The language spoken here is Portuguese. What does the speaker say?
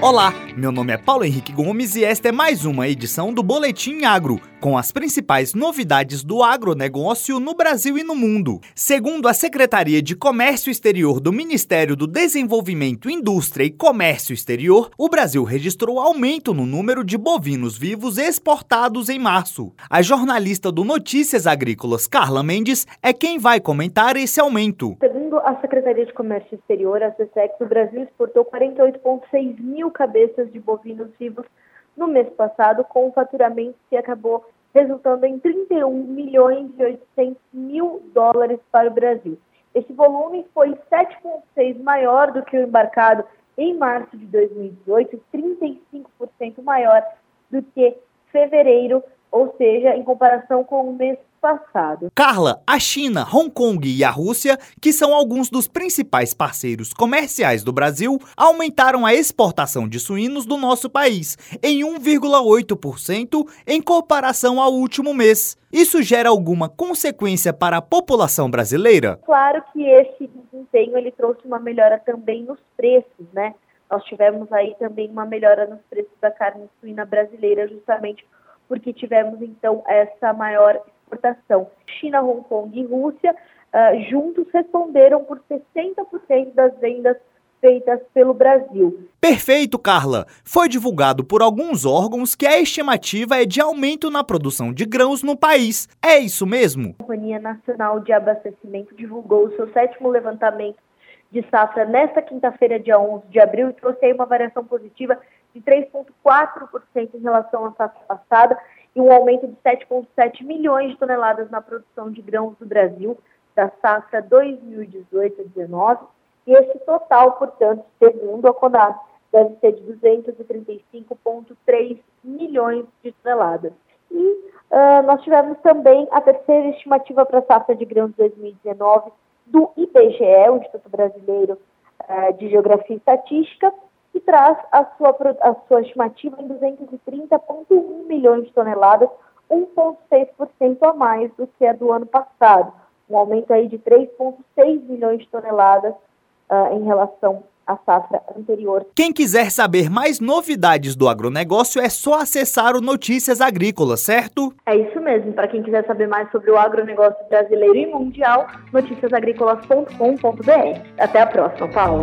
Olá, meu nome é Paulo Henrique Gomes e esta é mais uma edição do Boletim Agro, com as principais novidades do agronegócio no Brasil e no mundo. Segundo a Secretaria de Comércio Exterior do Ministério do Desenvolvimento, Indústria e Comércio Exterior, o Brasil registrou aumento no número de bovinos vivos exportados em março. A jornalista do Notícias Agrícolas, Carla Mendes, é quem vai comentar esse aumento. Segundo a Secretaria de Comércio Exterior, a SESEX, o Brasil exportou 48,6 mil cabeças de bovinos vivos no mês passado, com um faturamento que acabou resultando em 31 milhões e 800 mil dólares para o Brasil. Esse volume foi 7,6 maior do que o embarcado em março de 2018, 35% maior do que fevereiro, ou seja, em comparação com o mês passado. Carla, a China, Hong Kong e a Rússia, que são alguns dos principais parceiros comerciais do Brasil, aumentaram a exportação de suínos do nosso país em 1,8% em comparação ao último mês. Isso gera alguma consequência para a população brasileira? Claro que esse desempenho ele trouxe uma melhora também nos preços, né? Nós tivemos aí também uma melhora nos preços da carne suína brasileira, justamente porque tivemos então essa maior exportação. China, Hong Kong e Rússia uh, juntos responderam por 60% das vendas feitas pelo Brasil. Perfeito, Carla. Foi divulgado por alguns órgãos que a estimativa é de aumento na produção de grãos no país. É isso mesmo? A Companhia Nacional de Abastecimento divulgou o seu sétimo levantamento de safra nesta quinta-feira, dia 11 de abril, e trouxe aí uma variação positiva de 3,4% em relação à safra passada e um aumento de 7,7 milhões de toneladas na produção de grãos do Brasil da safra 2018-19. E esse total, portanto, segundo a CONAS, deve ser de 235,3 milhões de toneladas. E uh, nós tivemos também a terceira estimativa para a safra de grãos 2019 do IBGE, o Instituto Brasileiro uh, de Geografia e Estatística, que traz a sua, a sua estimativa em 230,1 milhões de toneladas, 1,6% a mais do que a do ano passado, um aumento aí de 3,6 milhões de toneladas uh, em relação à safra anterior. Quem quiser saber mais novidades do agronegócio é só acessar o Notícias Agrícolas, certo? É isso mesmo. Para quem quiser saber mais sobre o agronegócio brasileiro e mundial, noticiasagricolas.com.br. Até a próxima, Paulo.